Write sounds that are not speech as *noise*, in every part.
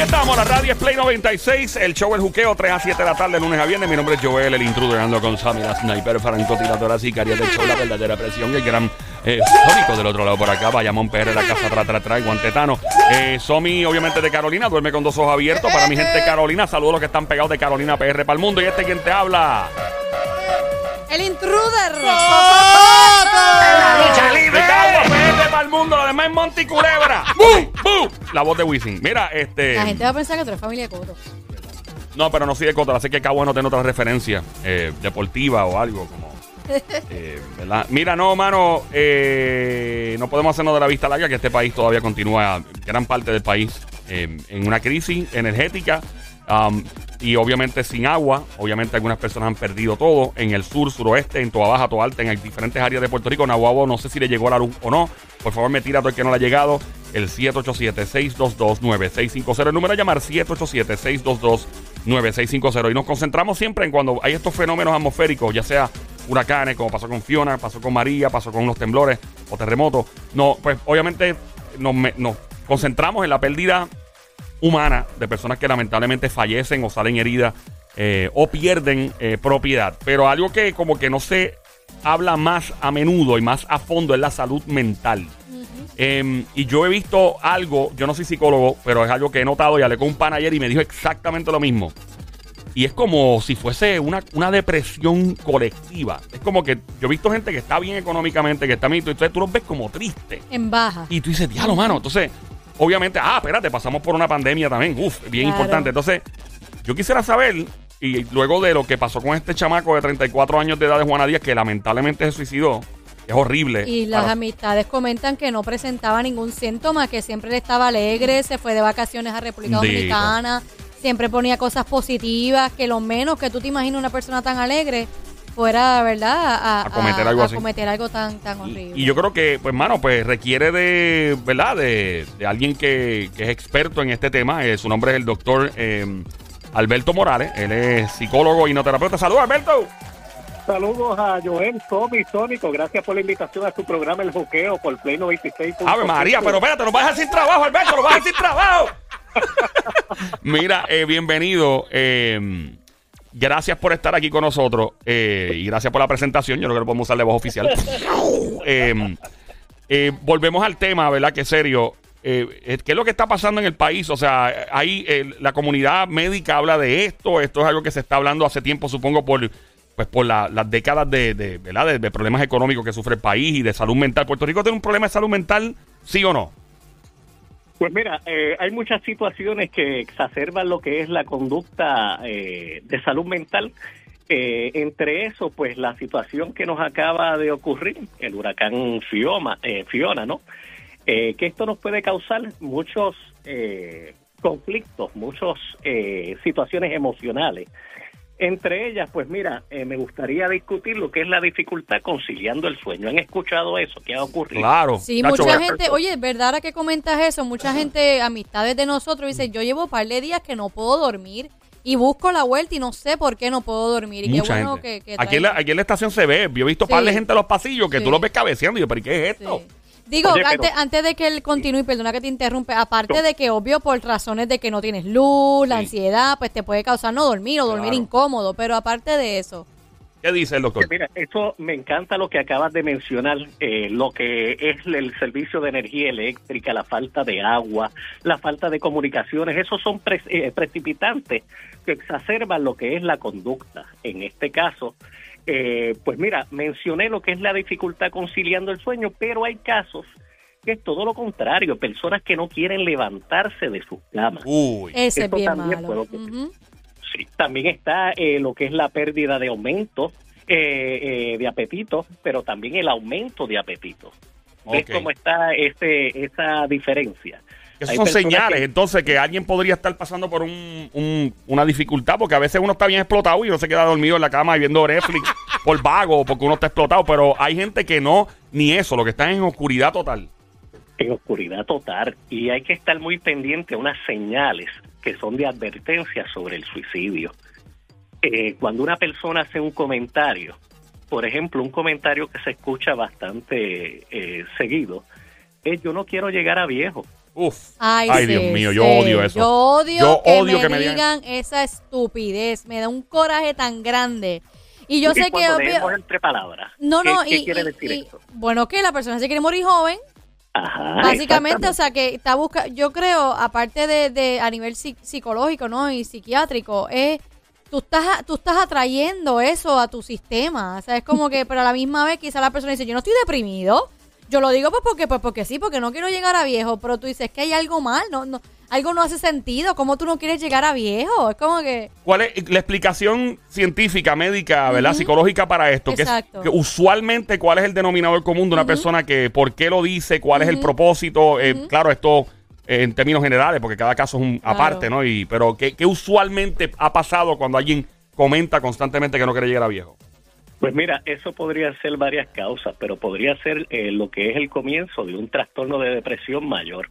aquí estamos, la radio es Play 96, el show El Juqueo, 3 a 7 de la tarde, lunes a viernes. Mi nombre es Joel, el intruder, ando con Sammy, la sniper, francotiradora, sicaria del show, la verdadera presión, el gran eh, Sónico del otro lado por acá, Bayamón PR, la casa atrás, atrás, atrás, guantetano. Eh, Somi, obviamente de Carolina, duerme con dos ojos abiertos. Para mi gente de Carolina, saludos a los que están pegados de Carolina PR para el mundo. Y este quien te habla. El intruder. Para el mundo, lo demás es Monty Culebra. *laughs* ¡Bu! ¡Bu! La voz de Wisin. Mira, este. La gente va a pensar que tú eres familia de Coto. No, pero no soy de Coto, así que Cabo no tiene otra referencia eh, deportiva o algo como. *laughs* eh, ¿verdad? Mira, no, mano, eh, no podemos hacernos de la vista larga que este país todavía continúa, gran parte del país, eh, en una crisis energética um, y obviamente sin agua. Obviamente algunas personas han perdido todo en el sur, suroeste, en toda baja, toda alta, en diferentes áreas de Puerto Rico. Nahuabo, no sé si le llegó la luz o no. Por favor, me tira todo el que no le ha llegado. El 787-622-9650. El número a llamar 787-622-9650. Y nos concentramos siempre en cuando hay estos fenómenos atmosféricos, ya sea huracanes, como pasó con Fiona, pasó con María, pasó con los temblores o terremotos. No, pues obviamente nos, concentramos en la pérdida humana de personas que lamentablemente fallecen o salen heridas eh, o pierden eh, propiedad. Pero algo que como que no se habla más a menudo y más a fondo es la salud mental. Em, y yo he visto algo, yo no soy psicólogo, pero es algo que he notado y hablé con un pan ayer y me dijo exactamente lo mismo. Y es como si fuese una, una depresión colectiva. Es como que yo he visto gente que está bien económicamente, que está bien, entonces tú los ves como tristes. En baja. Y tú dices, diablo, mano. Entonces, obviamente, ah, espérate, pasamos por una pandemia también. Uf, bien Claro. importante. Entonces, yo quisiera saber, y luego de lo que pasó con este chamaco de 34 años de edad de Juana Díaz, que lamentablemente se suicidó, es horrible. Y las Para- amistades comentan que no presentaba ningún síntoma, que siempre le estaba alegre, se fue de vacaciones a República. Dominicana, siempre ponía cosas positivas, que lo menos que tú te imaginas una persona tan alegre fuera, ¿verdad? A, A cometer algo así. cometer algo tan, tan horrible. y yo creo que, pues, mano, pues requiere de, ¿verdad? De, de alguien que, que es experto en este tema. Eh, su nombre es el doctor eh, Alberto Morales. Él es psicólogo y no terapeuta. Saludos, Alberto. Saludos a Joel, Tommy, Sónico. Gracias por la invitación a su programa El Joqueo por Play 96. Ave María, pero espérate, nos vas a dejar sin trabajo, Alberto, nos vas a dejar sin trabajo. *laughs* Mira, eh, bienvenido. eh, gracias por estar aquí con nosotros eh, y gracias por la presentación. Yo creo que lo podemos usar de voz oficial. *laughs* Eh, eh, volvemos al tema, ¿verdad? Que serio. Eh, eh, ¿Qué es lo que está pasando en el país? O sea, ahí la comunidad médica habla de esto. Esto es algo que se está hablando hace tiempo, supongo, por pues por la- las décadas de, de, ¿verdad? de, de problemas económicos que sufre el país y de salud mental. ¿Puerto Rico tiene un problema de salud mental? ¿Sí o no? Pues mira, eh, hay muchas situaciones que exacerban lo que es la conducta eh, de salud mental. Eh, entre eso, pues la situación que nos acaba de ocurrir, el huracán Fioma, eh, Fiona, ¿no? Que esto nos puede causar muchos conflictos, muchas situaciones emocionales. Entre ellas, pues mira, eh, me gustaría discutir lo que es la dificultad conciliando el sueño. ¿Han escuchado eso? ¿Qué ha ocurrido? Claro. Sí, Nacho, mucha gente, oye, ¿verdad ahora que comentas eso? Mucha gente, amistades de nosotros, dice, yo llevo un par de días que no puedo dormir y busco la vuelta y no sé por qué no puedo dormir. Y qué Mucha bueno gente. que, que aquí, en la, aquí en la estación se ve. Yo he visto par de Sí. gente en los pasillos que Sí. tú los ves cabeceando. Y yo, ¿pero ¿y qué es Sí. Digo, Oye, pero- antes, antes de que él continúe, perdona que te interrumpe, aparte de que obvio por razones de que no tienes luz, la Sí. ansiedad, pues te puede causar no dormir o dormir Claro. incómodo, pero aparte de eso, ¿Qué dice el doctor? Mira, eso me encanta lo que acabas de mencionar, eh, lo que es el servicio de energía eléctrica, la falta de agua, la falta de comunicaciones, esos son pre- eh, precipitantes que exacerban lo que es la conducta. En este caso, eh, pues mira, mencioné lo que es la dificultad conciliando el sueño, pero hay casos que es todo lo contrario, personas que no quieren levantarse de sus camas. Uy. ese es bien también malo. Sí, también está eh, lo que es la pérdida de aumento eh, eh, de apetito, pero también el aumento de apetito. ¿Ves cómo está ese, esa diferencia? Esas Hay son señales, que- entonces, que alguien podría estar pasando por un, un- una dificultad, porque a veces uno está bien explotado y uno se queda dormido en la cama y viendo Netflix *laughs* por vago, porque uno está explotado, pero hay gente que no, ni eso, lo que está en oscuridad total. en oscuridad total y hay que estar muy pendiente a unas señales que son de advertencia sobre el suicidio. Eh, cuando una persona hace un comentario, por ejemplo, un comentario que se escucha bastante eh, seguido, es yo no quiero llegar a viejo. Uf. Ay, Ay, sí, Dios mío, yo sí. odio eso. Yo odio, Yo que, odio me que me digan, esa estupidez. Me da un coraje tan grande. Y yo Y sé que... obvio- entre palabras. no, ¿qué, no, qué y, quiere y- decir y- esto? bueno, que la persona se quiere morir joven, Ajá, básicamente, o sea, que está busca yo creo, aparte de, de a nivel psi- psicológico, ¿no? Y psiquiátrico, es tú estás tú estás atrayendo eso a tu sistema, o sea, es como que pero a la misma vez quizá la persona dice, "Yo no estoy deprimido." Yo lo digo pues porque pues porque sí, porque no quiero llegar a viejo, pero tú dices que hay algo mal, no no algo no hace sentido, ¿cómo tú no quieres llegar a viejo? Es como que ¿Cuál es la explicación científica, médica, verdad, psicológica para esto? Que, es- Exacto. que usualmente, ¿cuál es el denominador común de una persona que, por qué lo dice, cuál es el propósito? Eh. Claro, esto eh, en términos generales, porque cada caso es un Claro. aparte, ¿no? Y, pero ¿qué, qué usualmente ha pasado cuando alguien comenta constantemente que no quiere llegar a viejo? Pues mira, eso podría ser varias causas, pero podría ser eh, lo que es el comienzo de un trastorno de depresión mayor.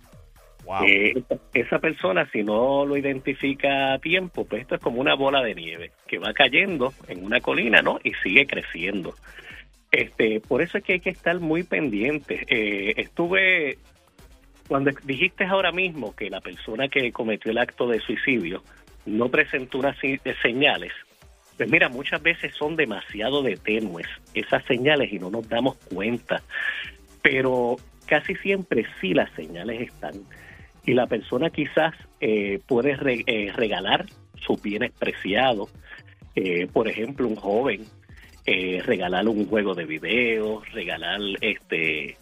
Wow. Eh, esa persona, si no lo identifica a tiempo, pues esto es como una bola de nieve que va cayendo en una colina, ¿no? Y sigue creciendo. Este, por eso es que hay que estar muy pendiente. Eh, estuve cuando dijiste ahora mismo que la persona que cometió el acto de suicidio no presentó unas señales, pues mira, muchas veces son demasiado de tenues esas señales y no nos damos cuenta. Pero casi siempre sí las señales están. Y la persona quizás eh, puede re- eh, regalar sus bienes preciados. Eh, por ejemplo, un joven, eh, regalar un juego de video, regalar este...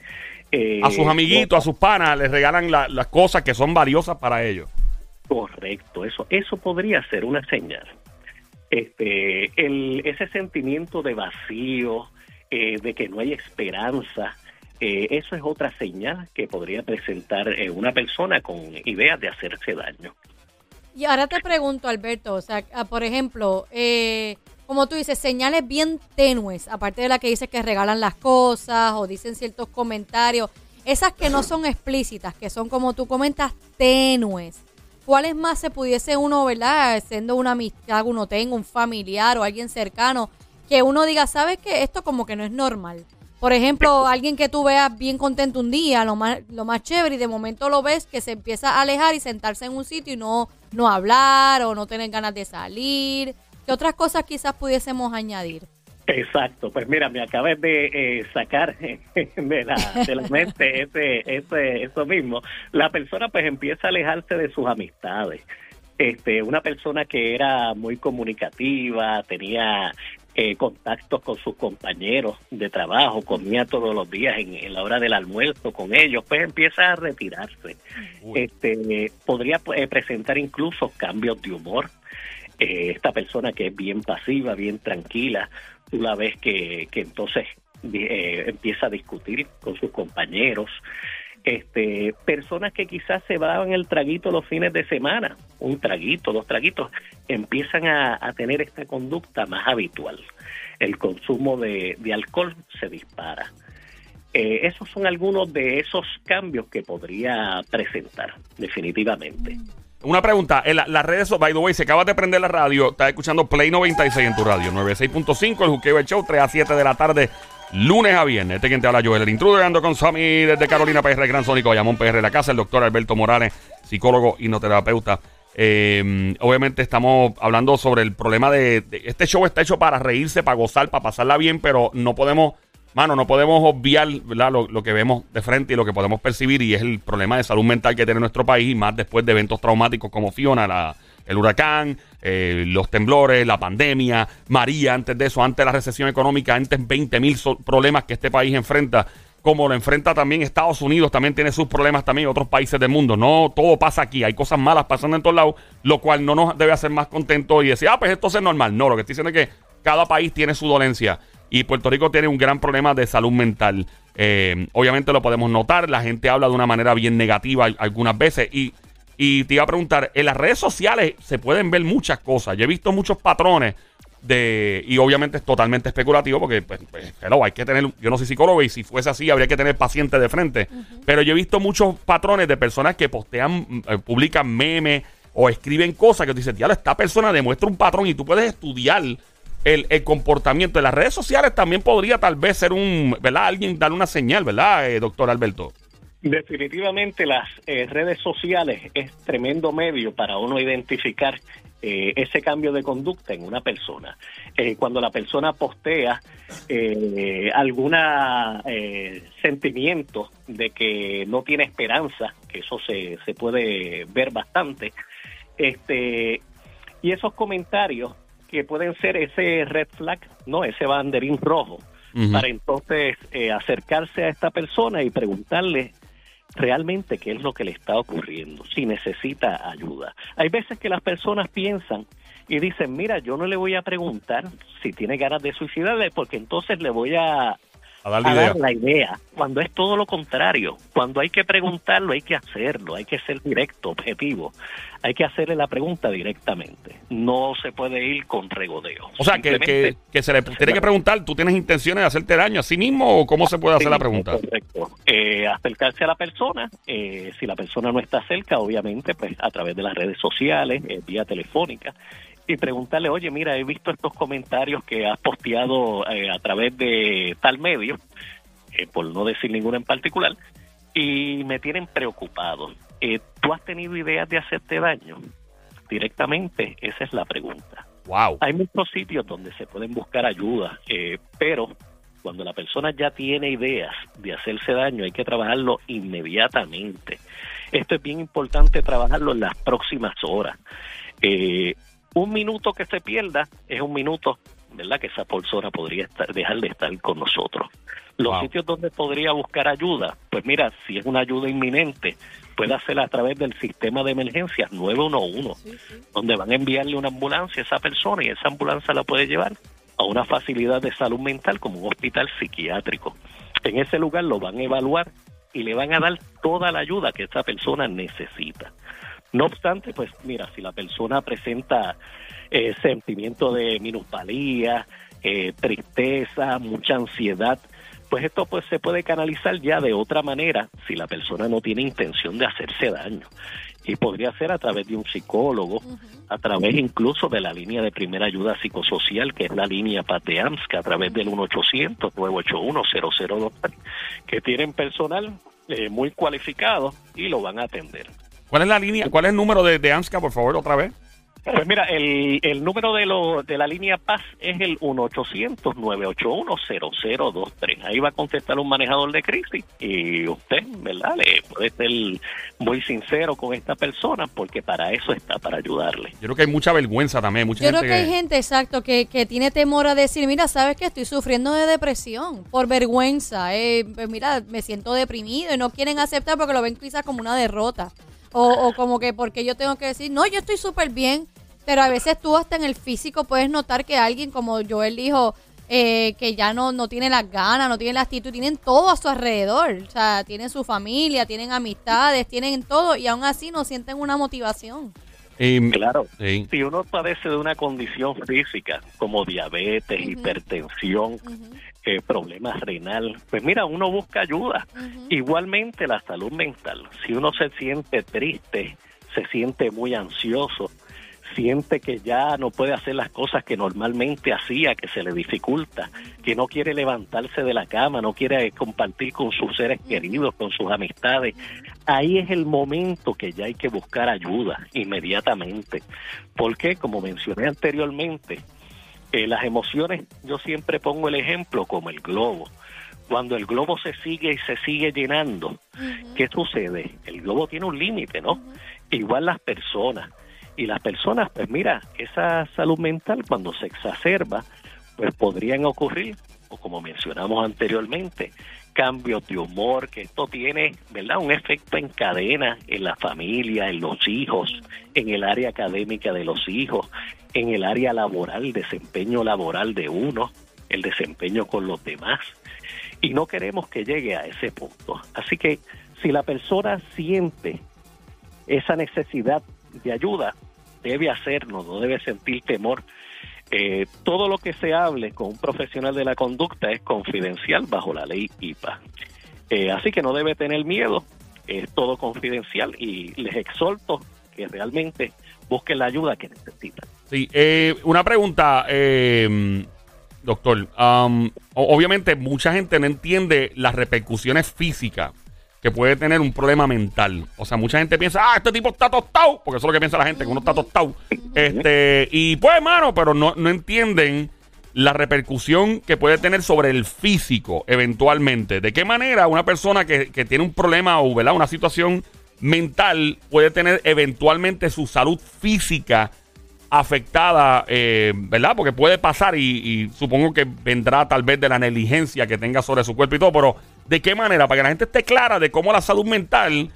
eh, a sus amiguitos, a sus panas, les regalan la- las cosas que son valiosas para ellos. Correcto, eso, eso podría ser una señal. Este, el, ese sentimiento de vacío, eh, de que no hay esperanza, eh, eso es otra señal que podría presentar eh, una persona con ideas de hacerse daño. Y ahora te pregunto, Alberto, o sea, ah, por ejemplo, eh, como tú dices, señales bien tenues, aparte de la que dices que regalan las cosas o dicen ciertos comentarios, esas que no son explícitas, que son como tú comentas, tenues. ¿Cuáles más se pudiese uno, verdad, siendo una amistad que uno tenga, un familiar o alguien cercano, que uno diga, sabes que esto como que no es normal? Por ejemplo, alguien que tú veas bien contento un día, lo más, lo más chévere, y de momento lo ves que se empieza a alejar y sentarse en un sitio y no, no hablar o no tener ganas de salir. ¿Qué otras cosas quizás pudiésemos añadir? Exacto, pues mira, me acabas de eh, sacar *laughs* de la, de la mente ese, ese, eso mismo. La persona pues empieza a alejarse de sus amistades. Este, una persona que era muy comunicativa, tenía eh, contactos con sus compañeros de trabajo, comía todos los días en, en la hora del almuerzo con ellos, pues empieza a retirarse. Uy. Este, podría eh, presentar incluso cambios de humor. Eh, esta persona que es bien pasiva, bien tranquila, tú la ves que, que entonces eh, empieza a discutir con sus compañeros. Este, personas que quizás se daban el traguito los fines de semana, un traguito, dos traguitos, empiezan a, tener esta conducta más habitual. El consumo de, de alcohol se dispara. Eh, esos son algunos de esos cambios que podría presentar, definitivamente. Una pregunta, en la- las redes, by the way, si acabas de prender la radio, estás escuchando Play 96 en tu radio, 96.5, el Juqueo el Show, 3 a 7 de la tarde, lunes a viernes. Este quien te habla, Joel, el intruder, ando con Sammy desde Carolina PR, Gran Sónico, Bayamón PR, la casa, el doctor Alberto Morales, psicólogo y terapeuta. Eh, obviamente estamos hablando sobre el problema de- Este show está hecho para reírse, para gozar, para pasarla bien, pero no podemos... Mano, no podemos obviar. Lo, que vemos de frente y lo que podemos percibir y es el problema de salud mental que tiene nuestro país, más después de eventos traumáticos como Fiona, el huracán, eh, los temblores, la pandemia, María, antes de eso, antes de la recesión económica, antes 20 mil problemas que este país enfrenta, como lo enfrenta también Estados Unidos, también tiene sus problemas también otros países del mundo. No todo pasa aquí, hay cosas malas pasando en todos lados, lo cual no nos debe hacer más contentos y decir, ah, pues esto es normal. No, lo que estoy diciendo es que cada país tiene su dolencia y Puerto Rico tiene un gran problema de salud mental. Eh, obviamente lo podemos notar, la gente habla de una manera bien negativa al- algunas veces y, y te iba a preguntar, en las redes sociales se pueden ver muchas cosas. Yo he visto muchos patrones de y obviamente es totalmente especulativo porque pues, pues, hello, hay que tener yo no soy psicólogo y si fuese así habría que tener pacientes de frente pero yo he visto muchos patrones de personas que postean mm, eh, publican memes o escriben cosas que tú dices, esta persona demuestra un patrón y tú puedes estudiar el, el comportamiento de las redes sociales también podría tal vez ser un, ¿verdad? Alguien darle una señal, ¿verdad, eh, doctor Alberto? Definitivamente las eh, redes sociales es tremendo medio para uno identificar eh, ese cambio de conducta en una persona. Cuando la persona postea alguna sentimiento de que no tiene esperanza, que eso se, se puede ver bastante, este y esos comentarios que pueden ser ese red flag, no ese banderín rojo, para entonces acercarse a esta persona y preguntarle realmente qué es lo que le está ocurriendo, si necesita ayuda. Hay veces que las personas piensan y dicen, mira, yo no le voy a preguntar si tiene ganas de suicidarle porque entonces le voy a a dar la idea, cuando es todo lo contrario. Cuando hay que preguntarlo, hay que hacerlo, hay que ser directo, objetivo. Hay que hacerle la pregunta directamente. No se puede ir con regodeo. O sea, que, que, se le tiene que preguntar, ¿tú tienes intenciones de hacerte daño a sí mismo o cómo se puede hacer la pregunta? Correcto. Eh, acercarse a la persona, eh, si la persona no está cerca, obviamente, pues a través de las redes sociales, eh, vía telefónica, y preguntarle, oye, mira, he visto estos comentarios que has posteado eh, a través de tal medio, eh, por no decir ninguno en particular, y me tienen preocupado. Eh, ¿Tú has tenido ideas de hacerte daño? Directamente, esa es la pregunta. Wow. Hay muchos sitios donde se pueden buscar ayuda, pero cuando la persona ya tiene ideas de hacerse daño, hay que trabajarlo inmediatamente. Esto es bien importante trabajarlo en las próximas horas. Eh, un minuto que se pierda es un minuto, ¿verdad? Que esa persona podría estar, dejar de estar con nosotros. Los sitios donde podría buscar ayuda, pues mira, si es una ayuda inminente, puede hacerla a través del sistema de emergencias 911, donde van a enviarle una ambulancia a esa persona y esa ambulancia la puede llevar a una facilidad de salud mental como un hospital psiquiátrico. En ese lugar lo van a evaluar y le van a dar toda la ayuda que esa persona necesita. No obstante, pues mira, si la persona presenta eh, sentimiento de minusvalía, eh, tristeza, mucha ansiedad, pues esto pues se puede canalizar ya de otra manera si la persona no tiene intención de hacerse daño. Y podría ser a través de un psicólogo, a través incluso de la línea de primera ayuda psicosocial, que es la línea PATEAMSC, a través del 1-800-981-0023, que tienen personal eh, muy cualificado y lo van a atender. ¿Cuál es la línea? ¿Cuál es el número de, de ANSCA, por favor, otra vez? Pues mira, el, el número de, lo, de la línea Paz es el 1-800-981-0023. Ahí va a contestar un manejador de crisis y usted, ¿verdad? Le puede ser muy sincero con esta persona porque para eso está, para ayudarle. Yo creo que hay mucha vergüenza también. Mucha Yo creo que, hay gente, exacto, que, que tiene temor a decir, mira, sabes que estoy sufriendo de depresión por vergüenza. Eh, pues mira, me siento deprimido y no quieren aceptar porque lo ven quizás como una derrota. O, como que porque yo tengo que decir, no, yo estoy súper bien, pero a veces tú hasta en el físico puedes notar que alguien, como Joel dijo, eh, que ya no, no tiene las ganas, no tiene la actitud, tienen todo a su alrededor. O sea, tienen su familia, tienen amistades, tienen todo y aún así no sienten una motivación. claro, si uno padece de una condición física como diabetes, hipertensión, eh, problemas renal, pues mira, uno busca ayuda. Igualmente la salud mental, si uno se siente triste, se siente muy ansioso, siente que ya no puede hacer las cosas que normalmente hacía, que se le dificulta, que no quiere levantarse de la cama, no quiere compartir con sus seres queridos, con sus amistades, ahí es el momento que ya hay que buscar ayuda inmediatamente. Porque, como mencioné anteriormente, eh, las emociones, yo siempre pongo el ejemplo como el globo. Cuando el globo se sigue y se sigue llenando, ¿qué sucede? El globo tiene un límite, ¿no? Igual las personas. Y las personas, pues mira, esa salud mental cuando se exacerba, pues podrían ocurrir, o como mencionamos anteriormente, cambios de humor, que esto tiene, ¿verdad? Un efecto en cadena en la familia, en los hijos, en el área académica de los hijos, en el área laboral, desempeño laboral de uno, el desempeño con los demás. Y no queremos que llegue a ese punto. Así que si la persona siente esa necesidad de ayuda, debe hacerlo, no debe sentir temor. Eh, todo lo que se hable con un profesional de la conducta es confidencial bajo la ley IPA. Eh, así que no debe tener miedo, es todo confidencial y les exhorto que realmente busquen la ayuda que necesitan. Sí, eh, una pregunta, eh, doctor. obviamente mucha gente no entiende las repercusiones físicas que puede tener un problema mental. O sea, mucha gente piensa, ah, este tipo está tostado, porque eso es lo que piensa la gente, que uno está tostado. Este, y pues, hermano, pero no, no entienden la repercusión que puede tener sobre el físico eventualmente. ¿De qué manera una persona que, que tiene un problema o ¿verdad? una situación mental puede tener eventualmente su salud física afectada, eh, ¿verdad? Porque puede pasar y, y supongo que vendrá tal vez de la negligencia que tenga sobre su cuerpo y todo, pero ¿de qué manera? Para que la gente esté clara de cómo la salud mental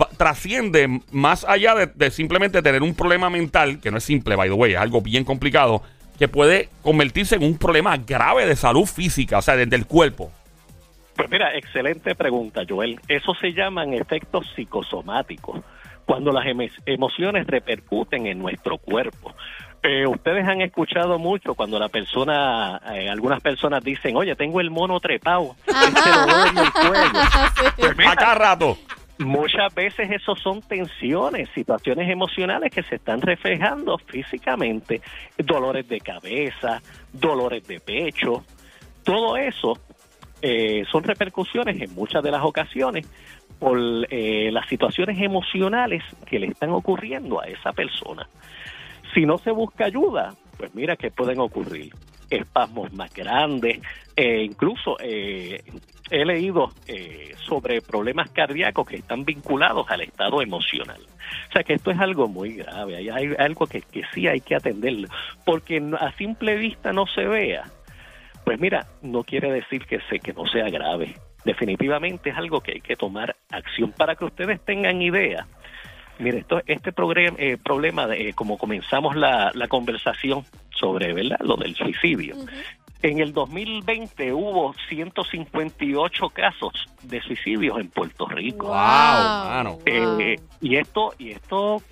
va- trasciende más allá de, de simplemente tener un problema mental, que no es simple, by the way, es algo bien complicado, que puede convertirse en un problema grave de salud física, o sea, desde el cuerpo. Pues mira, excelente pregunta, Joel. Eso se llaman efectos psicosomáticos, cuando las emo- emociones repercuten en nuestro cuerpo. Eh, ustedes han escuchado mucho cuando la persona, eh, algunas personas dicen, oye, tengo el mono trepado, *laughs* se lo veo en el cuello. Pues mira, rato. Muchas veces eso son tensiones, situaciones emocionales que se están reflejando físicamente, dolores de cabeza, dolores de pecho, todo eso eh, son repercusiones en muchas de las ocasiones por eh, las situaciones emocionales que le están ocurriendo a esa persona. Si no se busca ayuda, pues mira que pueden ocurrir espasmos más grandes, eh, incluso eh, he leído eh, sobre problemas cardíacos que están vinculados al estado emocional. O sea que esto es algo muy grave, hay, algo que, que sí hay que atenderlo, porque a simple vista no se vea. Pues mira, no quiere decir que, se, que no sea grave. Definitivamente es algo que hay que tomar acción para que ustedes tengan idea. Mire, esto, este progre- eh, problema, de, eh, como comenzamos la, la conversación sobre ¿verdad? lo del suicidio, en el 2020 hubo 158 casos de suicidios en Puerto Rico. Wow, mano. Eh, y esto y esto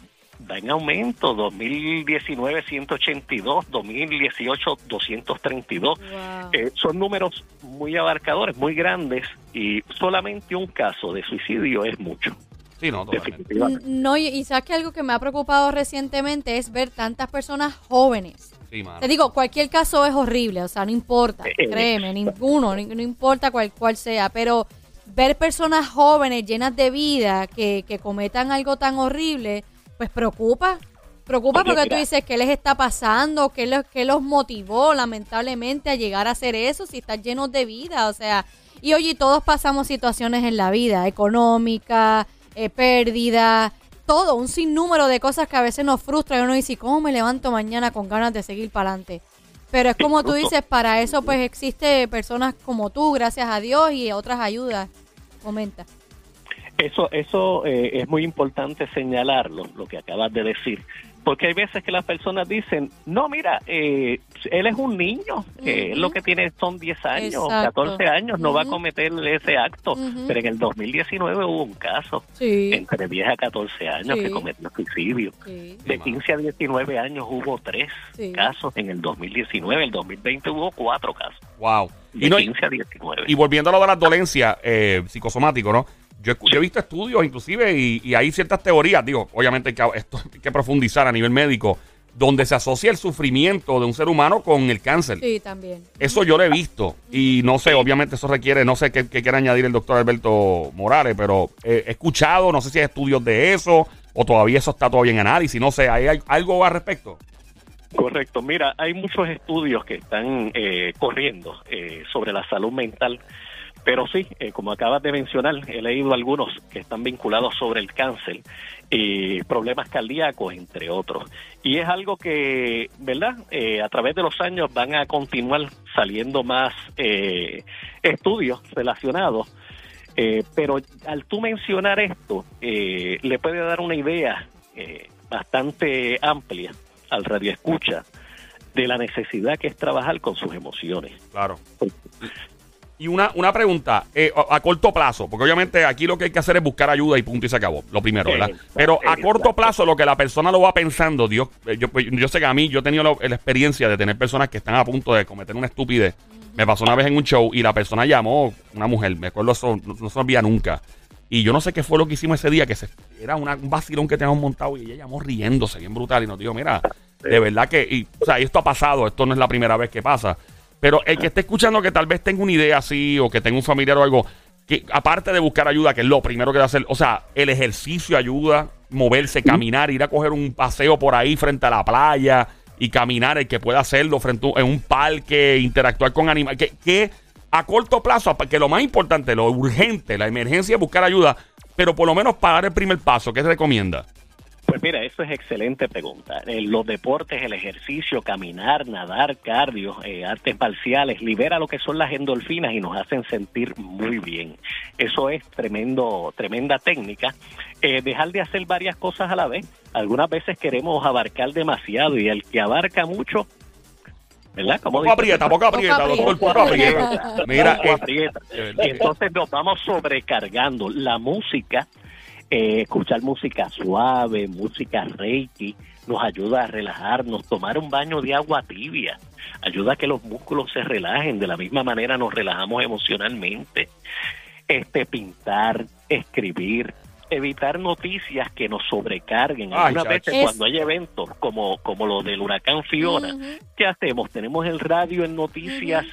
va en aumento 2019 182 2018 232 Wow. Eh, son números muy abarcadores muy grandes y solamente un caso de suicidio es mucho Sí, no, totalmente. definitivamente No, y, y sabes que algo que me ha preocupado recientemente es ver tantas personas jóvenes. Sí. Te digo, cualquier caso es horrible, o sea, no importa, Eh, créeme, ninguno, ni- no importa cuál, cuál sea, pero ver personas jóvenes llenas de vida que, que cometan algo tan horrible, pues preocupa. Preocupa porque tú dices qué les está pasando, qué los, qué los motivó lamentablemente a llegar a hacer eso si están llenos de vida, o sea, y oye, todos pasamos situaciones en la vida, económica, eh, pérdida, todo, un sinnúmero de cosas que a veces nos frustran y uno dice, ¿cómo me levanto mañana con ganas de seguir para adelante? Pero es como tú dices, para eso pues existe personas como tú, gracias a Dios, y otras ayudas. Comenta. Eso, eso eh, es muy importante señalarlo, lo que acabas de decir, porque hay veces que las personas dicen, no, mira, eh, él es un niño, eh, él lo que tiene son 10 años, Exacto. 14 años, no va a cometer ese acto, Ujú. pero en el 2019 hubo un caso, Sí. entre 10 a 14 años, Sí. que cometió suicidio. Sí. De mano. 15 a 19 años hubo tres Sí. casos en el 2019, el 2020 hubo cuatro casos, Wow. de Y, no, y, 15 a 19. y volviendo a lo de las dolencias eh, psicosomáticas, ¿no? Yo, he escu- yo he visto estudios inclusive y, y hay ciertas teorías, digo, obviamente hay que, esto hay que profundizar a nivel médico, donde se asocia el sufrimiento de un ser humano con el cáncer. Sí, también. Eso yo lo he visto y no sé, obviamente eso requiere, no sé qué, qué quiere añadir el doctor Alberto Morales, pero eh, he escuchado, no sé si hay estudios de eso o todavía eso está todavía en análisis, no sé, ¿hay, hay algo al respecto? Correcto. Mira, hay muchos estudios que están eh, corriendo eh, sobre la salud mental, pero sí, eh, como acabas de mencionar, he leído algunos que están vinculados sobre el cáncer y problemas cardíacos, entre otros. Y es algo que, ¿verdad? Eh, a través de los años van a continuar saliendo más eh, estudios relacionados. Eh, pero al tú mencionar esto, eh, le puede dar una idea eh, bastante amplia al radio escucha de la necesidad que es trabajar con sus emociones. Claro. Y una, una pregunta, eh, a, a corto plazo, porque obviamente aquí lo que hay que hacer es buscar ayuda y punto y se acabó, lo primero, ¿verdad? Pero a corto plazo lo que la persona lo va pensando, Dios, eh, yo, pues, yo sé que a mí, yo he tenido la, la experiencia de tener personas que están a punto de cometer una estupidez. Me pasó una vez en un show y la persona llamó, una mujer, me acuerdo eso, no, no se olvida nunca. Y yo no sé qué fue lo que hicimos ese día, que se, era una- un vacilón que teníamos montado y ella llamó riéndose bien brutal y nos dijo, mira, de verdad que, y, o sea, esto ha pasado, esto no es la primera vez que pasa. Pero el que esté escuchando que tal vez tenga una idea así o que tenga un familiar o algo, que, aparte de buscar ayuda, que es lo primero que debe hacer, o sea, el ejercicio ayuda, moverse, caminar, ir a coger un paseo por ahí frente a la playa y caminar, el que pueda hacerlo frente a un- en un parque, interactuar con animales, que, que a corto plazo, que lo más importante, lo urgente, la emergencia es buscar ayuda, pero por lo menos pagar el primer paso, ¿qué se recomienda? Pues mira, eso es excelente pregunta. Eh, los deportes, el ejercicio, caminar, nadar, cardio, eh, artes marciales, libera lo que son las endorfinas y nos hacen sentir muy bien. Eso es tremendo, tremenda técnica. Eh, dejar de hacer varias cosas a la vez. Algunas veces queremos abarcar demasiado y el que abarca mucho, ¿verdad? Como Poco aprieta, poco aprieta, Poco doctor, aprieta. poco aprieta. Mira, Poco eh, aprieta. que- entonces nos vamos sobrecargando. La música, eh, escuchar música suave, música reiki, nos ayuda a relajarnos. Tomar un baño de agua tibia ayuda a que los músculos se relajen. De la misma manera nos relajamos emocionalmente. Este, pintar, escribir, evitar noticias que nos sobrecarguen. Algunas veces Es- cuando hay eventos como, como lo del huracán Fiona, Ujú. ¿qué hacemos? Tenemos el radio en noticias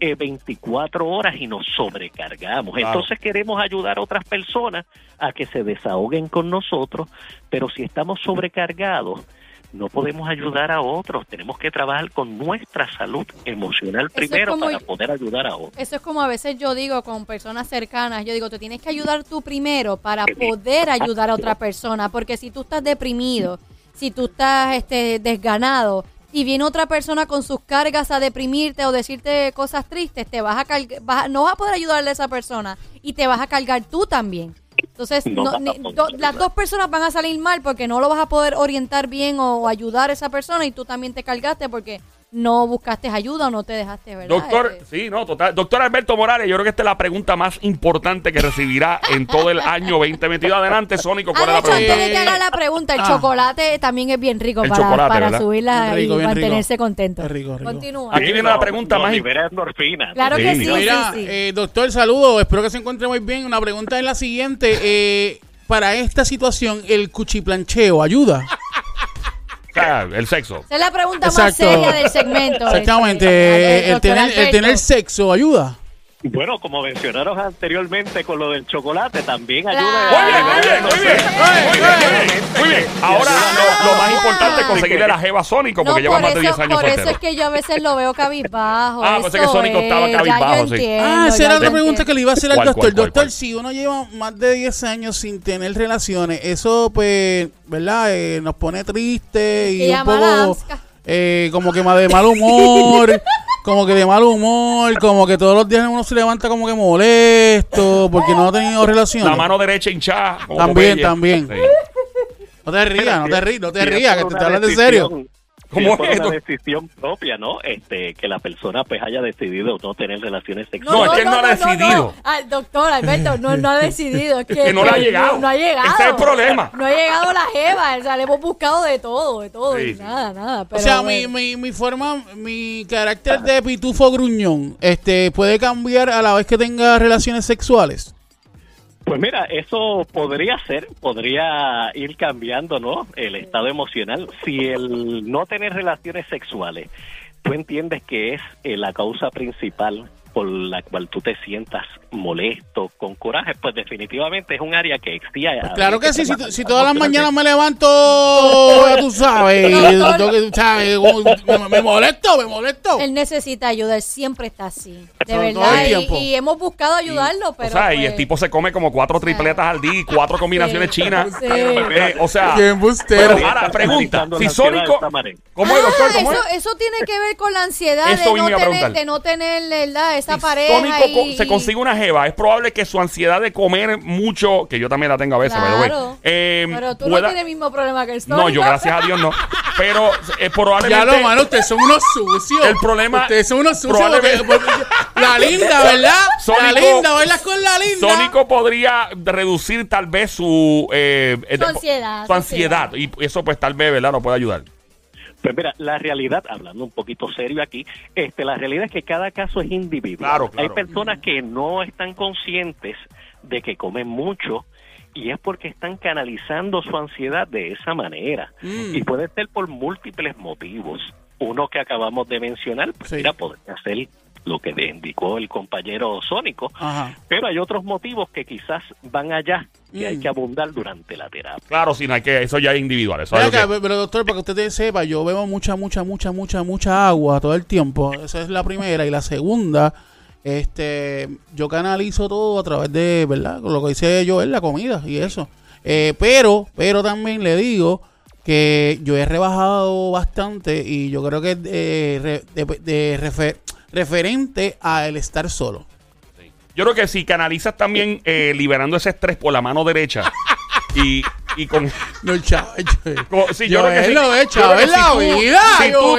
eh, 24 horas y nos sobrecargamos. Claro. Entonces queremos ayudar a otras personas a que se desahoguen con nosotros, pero si estamos sobrecargados, no podemos ayudar a otros. Tenemos que trabajar con nuestra salud emocional primero como- para poder ayudar a otros. Eso es como a veces yo digo con personas cercanas, yo digo, te tienes que ayudar tú primero para poder ayudar a otra persona, porque si tú estás deprimido, si tú estás este, desganado y viene otra persona con sus cargas a deprimirte o decirte cosas tristes, te vas a vas a- no vas a poder ayudarle a esa persona y te vas a cargar tú también. Entonces, No ni- do- las dos personas van a salir mal porque no lo vas a poder orientar bien o, ayudar a esa persona y tú también te cargaste porque no buscaste ayuda o no te dejaste, ¿verdad? Doctor, Este, sí, no, total. Doctor Alberto Morales, yo creo que esta es la pregunta más importante que recibirá en todo el año 2022. Adelante, Sónico, ¿cuál Ah, es la pregunta? antes de que haga la pregunta, el Ah. chocolate también es bien rico El para, para subirla rico, y bien rico. mantenerse contento. Es rico, rico. Continúa. Aquí viene la pregunta más- libera endorfinas. Claro que sí, Mira, sí, sí. eh, doctor, saludos. Espero que se encuentre muy bien. Una pregunta es la siguiente. eh, para esta situación, ¿el cuchiplancheo ayuda? Sea, el sexo. Esa es la pregunta más seria del segmento. Exactamente. este, el, doctor tener, el tener sexo ayuda. Bueno, como mencionaron anteriormente con lo del chocolate, también ayuda Muy bien, a muy bien, muy bien. Muy bien, muy bien. Muy bien. Ahora lo, lo más importante es conseguirle la jeva a Sónico porque No, lleva por más de eso, 10 años por eso soltero. es que yo a veces lo veo cabizbajo. *laughs* Ah, pensé que Sónico estaba es, cabizbajo, sí. entiendo, Ah, esa era otra pregunta que le iba a hacer al ¿Cuál, doctor. cuál, cuál, doctor, cuál? si uno lleva más de 10 años sin tener relaciones, eso pues, ¿verdad? Eh, nos pone triste y un la poco eh, como que más de mal humor. *laughs* Como que de mal humor, como que todos los días uno se levanta como que molesto porque no ha tenido relaciones. La mano derecha hinchada. También, también. Sí. No te rías, no te rías, no te rías, que te hablando en decisión- serio. ¿Cómo es por es una esto? decisión propia, ¿no? Este, que la persona pues haya decidido no tener relaciones No, sexuales. es que él no ha decidido. Ah, doctor Alberto, no, no ha *laughs* decidido. Es que, que no le ha llegado. No, no ha llegado. Ese es el problema. No ha llegado la jeva. O sea, le hemos buscado de todo, de todo. Sí, y sí. nada, nada. O sea, mi, mi, mi forma, mi carácter de pitufo gruñón, este, puede cambiar a la vez que tenga relaciones sexuales. Pues mira, eso podría ser, podría ir cambiando, ¿no? El estado emocional. Si el no tener relaciones sexuales, tú entiendes que es eh, la causa principal por la cual tú te sientas molesto, con coraje, pues definitivamente es un área que existe. Pues claro que sí, si, si todas las mañanas me levanto, tú sabes, *laughs* me, me molesto, me molesto. Él necesita ayuda, él siempre está así. De verdad. y- hemos buscado ayudarlo, pero. o sea, y pues, el tipo se come como cuatro tripletas al día y cuatro *laughs* combinaciones Sí. chinas. Sí. Eh, o sea, pero ahora, pregunta, si Sónico... ¿Cómo es, Ah, doctor? ¿Cómo es? eso, eso tiene que ver con la ansiedad Eso de no, tener, de no tener ¿verdad? esa Si pareja. Sónico co- y- se consigue una jeva, es probable que su ansiedad de comer mucho, que yo también la tengo a veces, by the way, Claro. eh, Pero tú pueda- no tienes el mismo problema que el No, Sónico. yo gracias a Dios no. Pero eh, probablemente... Ya lo, mano, ustedes son unos sucios. El problema- Ustedes son unos sucios. probablemente- porque- porque- la linda, *laughs* ¿verdad? la Sónico- linda, bailas con la linda. Sónico podría reducir tal vez su... eh, eh, Su ansiedad, Su su ansiedad. Y eso pues tal vez, ¿verdad? Nos puede ayudar. Pues mira, la realidad, hablando un poquito serio aquí, este, la realidad es que cada caso es individual. Claro, claro. Hay personas que no están conscientes de que comen mucho y es porque están canalizando su ansiedad de esa manera. Mm. Y puede ser por múltiples motivos. Uno que acabamos de mencionar, pues Sí. mira, podría ser lo que le indicó el compañero Sónico, Ajá. pero hay otros motivos que quizás van allá que hay Mm. que abundar durante la terapia. Claro, sí, no hay que, eso ya es individual. Eso que- pero doctor, para que usted sepa, yo bebo mucha, mucha, mucha, mucha, mucha agua todo el tiempo. Esa es la primera. Y la segunda, este, yo canalizo todo a través de, ¿verdad? Lo que dice yo es la comida y eso. Eh, pero, pero también le digo que yo he rebajado bastante y yo creo que es de, re- de- de refer- referente a el estar solo. Yo creo que si canalizas también *laughs* eh, liberando ese estrés por la mano derecha y, y con... No, chavo, con- sí, yo creo que sí. lo creo que en la tú- vida, Si tú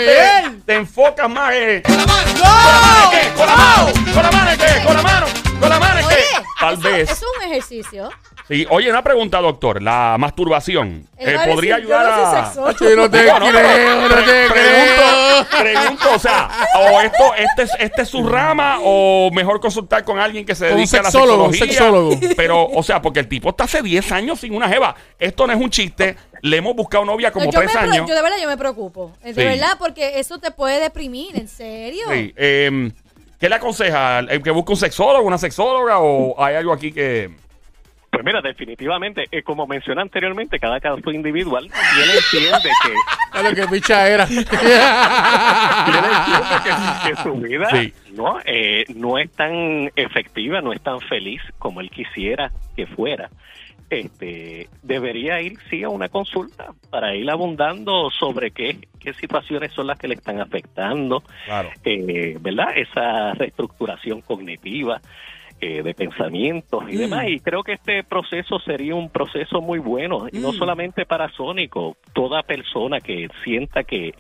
te, enfocas más eh, ¡No! ¿Con la mano qué? ¿Con la mano? ¿Con la mano? ¿Con la mano? ¿Con la mano qué? Oye, Tal eso, vez. es un ejercicio. Sí. Oye, una pregunta, doctor. La masturbación Él eh, va a podría decir, yo ayudar no soy a... sexólogo. Yo no te Digo, *laughs* no, no, creo, no te pregunto, creo. pregunto, o sea, o esto, este, es- este es su rama, o mejor consultar con alguien que se Un dedique a la sexólogo, un sexología. sexólogo. Pero, o sea, porque el tipo está hace 10 años sin una jeva. Esto no es un chiste. Le hemos buscado novia como No, yo, 3 me pre- años. yo de verdad yo me preocupo. De Sí. verdad, porque eso te puede deprimir, en serio. Sí, eh, ¿Qué le aconseja? ¿El ¿Que busque un sexólogo, una sexóloga, o hay algo aquí que... Pues mira, definitivamente, eh, como mencioné anteriormente, cada caso es individual y él entiende que *laughs* A lo que picha era. y él entiende que, que su vida Sí. no eh, no es tan efectiva, no es tan feliz como él quisiera que fuera. Este debería ir sí a una consulta para ir abundando sobre qué qué situaciones son las que le están afectando, Claro. eh, ¿verdad? Esa reestructuración cognitiva eh, de pensamientos y Mm. demás. Y creo que este proceso sería un proceso muy bueno, y no Mm. solamente para Sónico, toda persona que sienta que,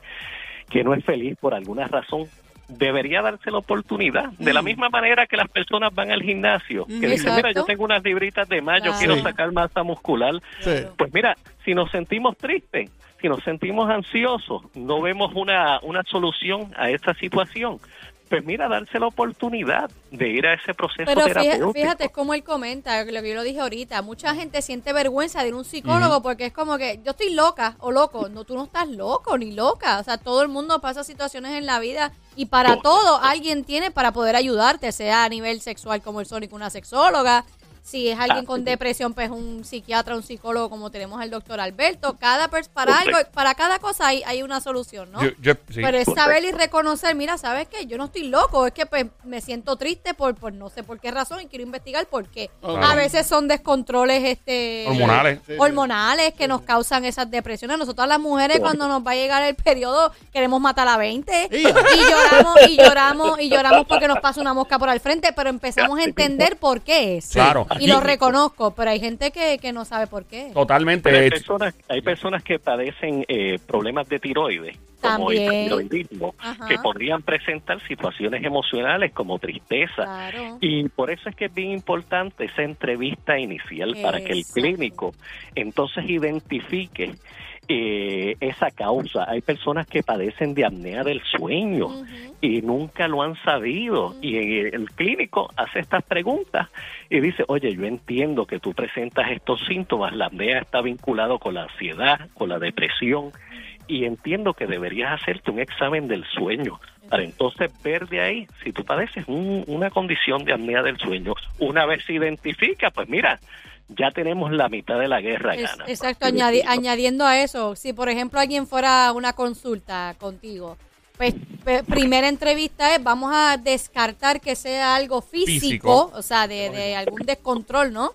que no es feliz por alguna razón. Debería darse la oportunidad, de la Mm. misma manera que las personas van al gimnasio, que dicen, mira, yo tengo unas libritas de más, yo quiero Sí. sacar masa muscular, Sí. pues mira, si nos sentimos tristes, si nos sentimos ansiosos, no vemos una, una solución a esa situación, pues mira, darse la oportunidad de ir a ese proceso Pero terapéutico. fíjate, es como él comenta, lo que yo lo dije ahorita, mucha gente siente vergüenza de ir a un psicólogo porque es como que yo estoy loca o loco, no, tú no estás loco ni loca, o sea, todo el mundo pasa situaciones en la vida y para Todo. todo alguien tiene para poder ayudarte, sea a nivel sexual como el Sónico, una sexóloga, si es alguien con depresión, pues un psiquiatra, un psicólogo como tenemos el doctor Alberto, cada para algo, para cada cosa hay, hay una solución, ¿no? Yo- yo- sí. Pero es saber y reconocer, mira, ¿sabes qué? Yo no estoy loco, es que pues me siento triste por, por no sé por qué razón y quiero investigar por qué. A veces son descontroles este Hormonales. Sí, sí. hormonales que nos causan esas depresiones. Nosotras las mujeres cuando nos va a llegar el periodo queremos matar a 20 y lloramos y lloramos y lloramos porque nos pasa una mosca por al frente, pero empezamos a entender por qué es. Claro. Y lo reconozco, pero hay gente que, que no sabe por qué. Totalmente. Hay eh, personas, hay personas que padecen eh, problemas de tiroides, como el También. tiroidismo, Ajá. que podrían presentar situaciones emocionales como tristeza. Claro. Y por eso es que es bien importante esa entrevista inicial para que el clínico entonces identifique eh, esa causa. Hay personas que padecen de apnea del sueño y nunca lo han sabido. Y el clínico hace estas preguntas y dice, oye, yo entiendo que tú presentas estos síntomas, la apnea está vinculado con la ansiedad, con la depresión, y entiendo que deberías hacerte un examen del sueño para entonces ver de ahí si tú padeces un- una condición de apnea del sueño. Una vez se identifica, pues mira, ya tenemos la mitad de la guerra Es- gana. exacto, añadi- añadiendo a eso, si por ejemplo alguien fuera a una consulta contigo, pues primera entrevista es, vamos a descartar que sea algo físico, Físico. o sea, de, de algún descontrol, ¿no?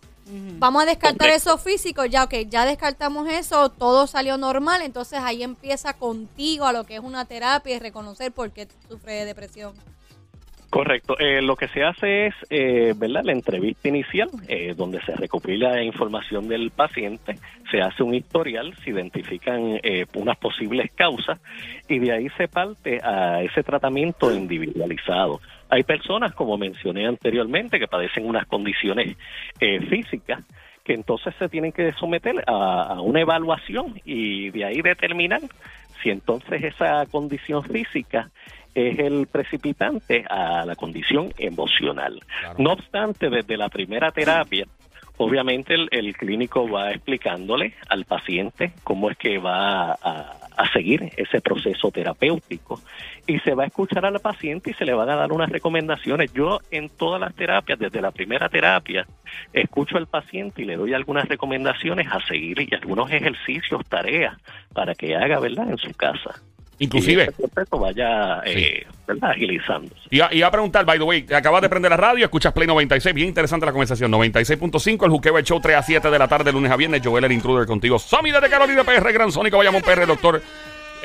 Vamos a descartar Correcto. eso físico, ya ok, ya descartamos eso, todo salió normal, entonces ahí empieza contigo a lo que es una terapia y reconocer por qué sufre de depresión. Correcto. Eh, lo que se hace es, eh, ¿verdad? La entrevista inicial, eh, donde se recopila información del paciente, se hace un historial, se identifican eh, unas posibles causas y de ahí se parte a ese tratamiento individualizado. Hay personas, como mencioné anteriormente, que padecen unas condiciones eh, físicas que entonces se tienen que someter a, a una evaluación y de ahí determinar si entonces esa condición física es el precipitante a la condición emocional. Claro. No obstante, desde la primera terapia, obviamente el, el clínico va explicándole al paciente cómo es que va a, a seguir ese proceso terapéutico y se va a escuchar al paciente y se le van a dar unas recomendaciones. Yo en todas las terapias, desde la primera terapia, escucho al paciente y le doy algunas recomendaciones a seguir y algunos ejercicios, tareas para que haga, ¿verdad?, en su casa. Inclusive. Y proceso vaya eh, ¿verdad? agilizándose. Iba, iba a preguntar, by the way, acabas de prender la radio, escuchas Play 96, bien interesante la conversación. 96.5, el Juqueo el Show 3 a 7 de la tarde, lunes a viernes. Joel, el intruder contigo. Somi desde Carolina PR, Gran Sónico, vayamos PR, doctor.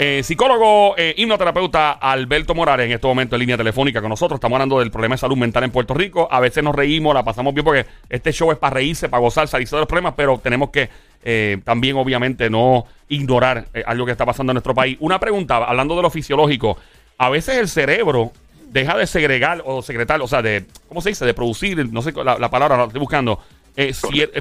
Eh, psicólogo, eh, hipnoterapeuta Alberto Morales en este momento en línea telefónica con nosotros. Estamos hablando del problema de salud mental en Puerto Rico. A veces nos reímos, la pasamos bien porque este show es para reírse, para gozar, salirse de los problemas, pero tenemos que eh, también, obviamente, no ignorar eh, algo que está pasando en nuestro país. Una pregunta, hablando de lo fisiológico, a veces el cerebro deja de segregar o secretar, o sea, de, ¿cómo se dice? De producir, no sé la, la palabra, la estoy buscando. Eh,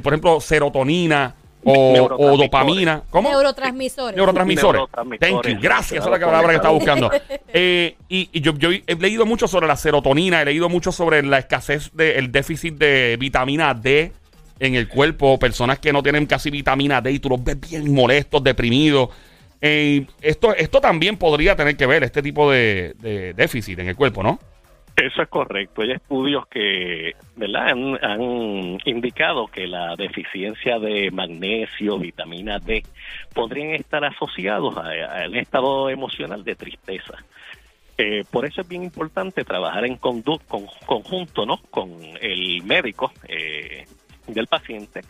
por ejemplo, serotonina o, dopamina. ¿Cómo? Neurotransmisores. Neurotransmisores. Neurotransmisores. Thank you. Gracias. Esa es la palabra que estaba buscando. *laughs* Eh, y y yo, yo he leído mucho sobre la serotonina, he leído mucho sobre la escasez del déficit de vitamina D en el cuerpo. Personas que no tienen casi vitamina D y tú los ves bien molestos, deprimidos. Eh, esto, esto también podría tener que ver este tipo de, de déficit en el cuerpo, ¿no? Eso es correcto. Hay estudios que ¿verdad? Han, han indicado que la deficiencia de magnesio, vitamina D, podrían estar asociados a, a un estado emocional de tristeza. Eh, por eso es bien importante trabajar en con- conjunto ¿no? con el médico eh, del paciente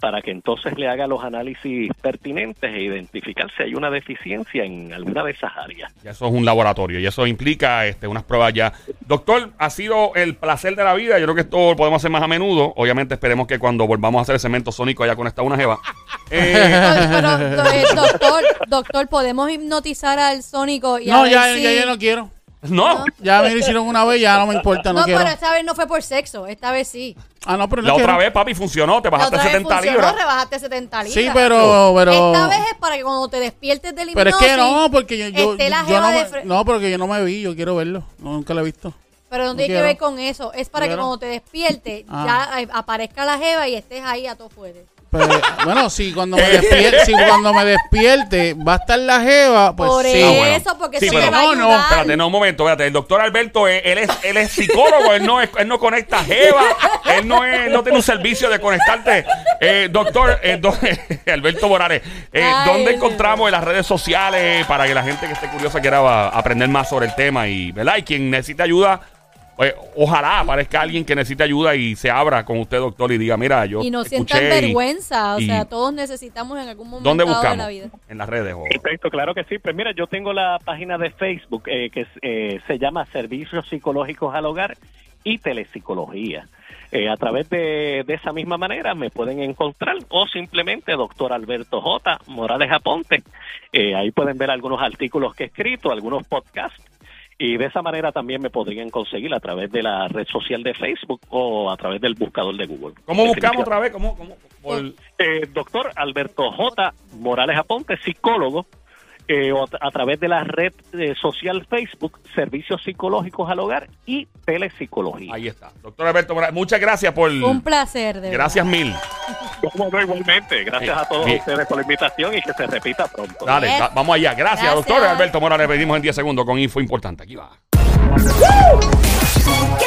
para que entonces le haga los análisis pertinentes e identificar si hay una deficiencia en alguna de esas áreas. Ya eso es un laboratorio y eso implica este, unas pruebas ya. Doctor, ha sido el placer de la vida. Yo creo que esto lo podemos hacer más a menudo. Obviamente esperemos que cuando volvamos a hacer el cemento sónico haya conectado una jeva. *laughs* Eh, Pero, eh, doctor, doctor, ¿podemos hipnotizar al Sónico? Y a No, ver ya, si- ya, ya no quiero. no, Ya me lo hicieron una vez, ya no me importa, no, No, quiero. pero esta vez no fue por sexo, esta vez sí. Ah, no, pero no la otra quiero. vez, papi, funcionó. Te La bajaste otra vez 70 funcionó, libras. rebajaste 70 libras. Sí, pero, pero. Esta vez es para que cuando te despiertes del Pero es que no, porque yo, yo, esté la yo jeva no, de me, no, porque yo no me vi, yo quiero verlo. No, nunca lo he visto. Pero no no tiene que quiero. ver con eso. Es para que cuando te despiertes Ah. ya eh, aparezca la jeva y estés ahí a todo fuerte. Pero, bueno, si cuando me despierte, si cuando me despierte va a estar la jeva, pues Por sí. Ah, bueno. eso, porque Sí, eso pero te va a no, no, ayudar. Espérate, no, un momento, espérate. El doctor Alberto, eh, él es, él es psicólogo, él no, es- él no conecta jeva, él no, es, no tiene un servicio de conectarte. Eh, doctor, eh, do- *laughs* Alberto Morales, eh, Ay, ¿dónde Dios. encontramos en las redes sociales para que la gente que esté curiosa quiera va, aprender más sobre el tema? Y, ¿verdad? Y quien necesite ayuda, pues, ojalá aparezca alguien que necesite ayuda y se abra con usted, doctor, y diga, mira, yo y no sientan y- vergüenza. O sea, todos necesitamos en algún momento ¿Dónde de buscamos? la vida. En las redes. Perfecto, claro que sí. Pues mira, yo tengo la página de Facebook eh, que eh, se llama Servicios Psicológicos al Hogar y Telepsicología. Eh, a través de, de esa misma manera me pueden encontrar o simplemente doctor Alberto J. Morales Aponte. Eh, ahí pueden ver algunos artículos que he escrito, algunos podcasts. Y de esa manera también me podrían conseguir a través de la red social de Facebook o a través del buscador de Google. ¿Cómo buscamos otra vez? ¿Cómo, cómo? Por- Eh, doctor Alberto J. Morales Aponte, psicólogo, eh, o a, través de la red eh, social Facebook, Servicios Psicológicos al Hogar y Telepsicología. Ahí está. Doctor Alberto Morales, muchas gracias por... Un placer, de Gracias mil. *laughs* Como no, igualmente. Gracias Eh, a todos bien. ustedes por la invitación y que se repita pronto. Dale, va- vamos allá. Gracias, Gracias. doctor Alberto Morales. Pedimos en 10 segundos con info importante. Aquí va. que